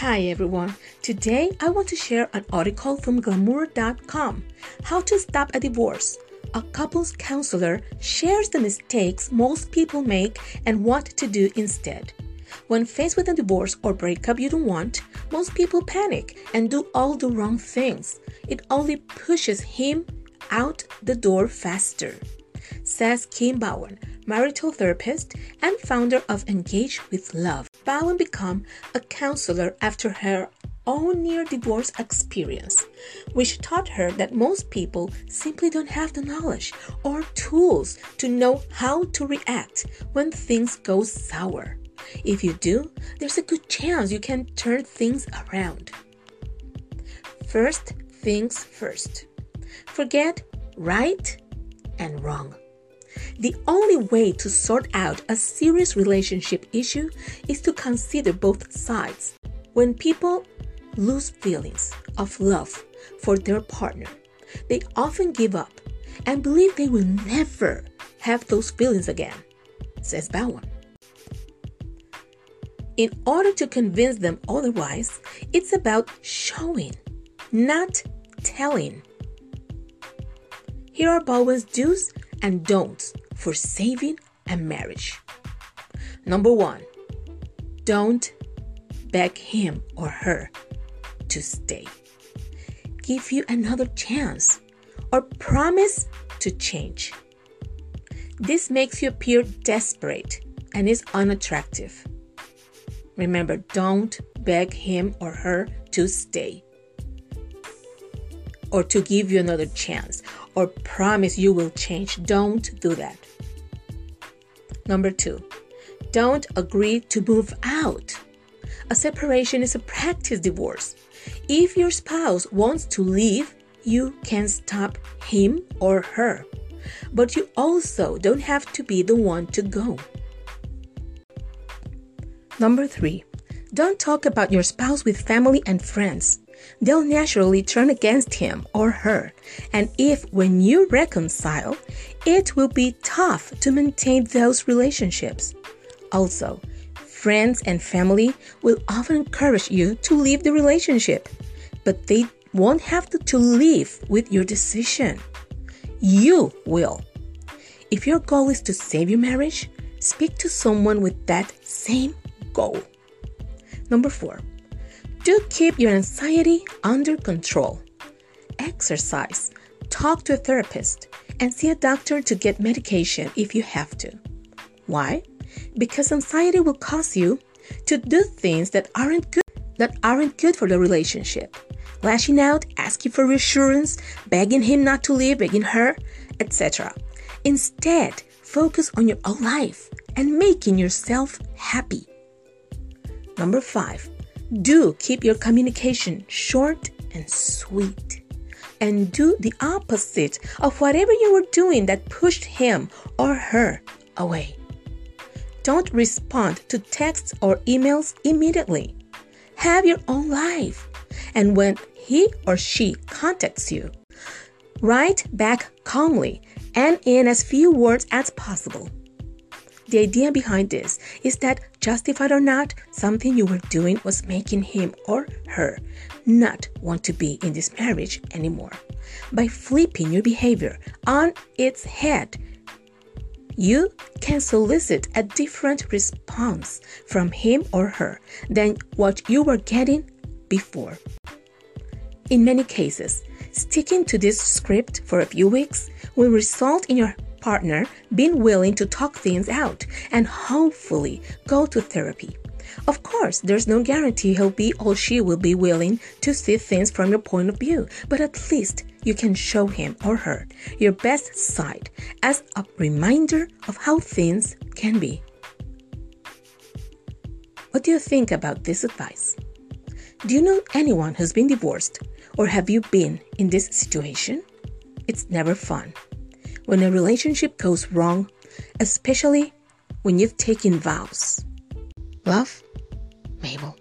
Hi everyone. Today I want to share an article from glamour.com How to Stop a Divorce. A couples counselor shares the mistakes most people make and what to do instead. When faced with a divorce or breakup you don't want, most people panic and do all the wrong things. It only pushes him out the door faster, says Kim Bowen, marital therapist and founder of Engage with Love. Bowen became a counselor after her own near divorce experience, which taught her that most people simply don't have the knowledge or tools to know how to react when things go sour. If you do, there's a good chance you can turn things around. First things first. Forget right and wrong. The only way to sort out a serious relationship issue is to consider both sides. When people lose feelings of love for their partner, they often give up and believe they will never have those feelings again, says Bowen. In order to convince them otherwise, it's about showing, not telling. Here are Bowen's do's and don'ts for saving a marriage. Number one, don't beg him or her to stay. Give you another chance or promise to change. This makes you appear desperate and is unattractive. Remember, don't beg him or her to stay or to give you another chance or promise you will change. Don't do that. Number two, don't agree to move out. A separation is a practice divorce. If your spouse wants to leave, you can stop him or her. But you also don't have to be the one to go. Number three, don't talk about your spouse with family and friends they'll naturally turn against him or her. And if, when you reconcile, it will be tough to maintain those relationships. Also, friends and family will often encourage you to leave the relationship, but they won't have to, to leave with your decision. You will. If your goal is to save your marriage, speak to someone with that same goal. Number four, do keep your anxiety under control. Exercise, talk to a therapist, and see a doctor to get medication if you have to. Why? Because anxiety will cause you to do things that aren't good that aren't good for the relationship. Lashing out, asking for reassurance, begging him not to leave, begging her, etc. Instead, focus on your own life and making yourself happy. Number 5 do keep your communication short and sweet. And do the opposite of whatever you were doing that pushed him or her away. Don't respond to texts or emails immediately. Have your own life. And when he or she contacts you, write back calmly and in as few words as possible. The idea behind this is that, justified or not, something you were doing was making him or her not want to be in this marriage anymore. By flipping your behavior on its head, you can solicit a different response from him or her than what you were getting before. In many cases, sticking to this script for a few weeks will result in your partner being willing to talk things out and hopefully go to therapy. Of course, there's no guarantee he'll be or she will be willing to see things from your point of view, but at least you can show him or her your best side as a reminder of how things can be. What do you think about this advice? Do you know anyone who's been divorced Or have you been in this situation? It's never fun. When a relationship goes wrong, especially when you've taken vows. Love, Mabel.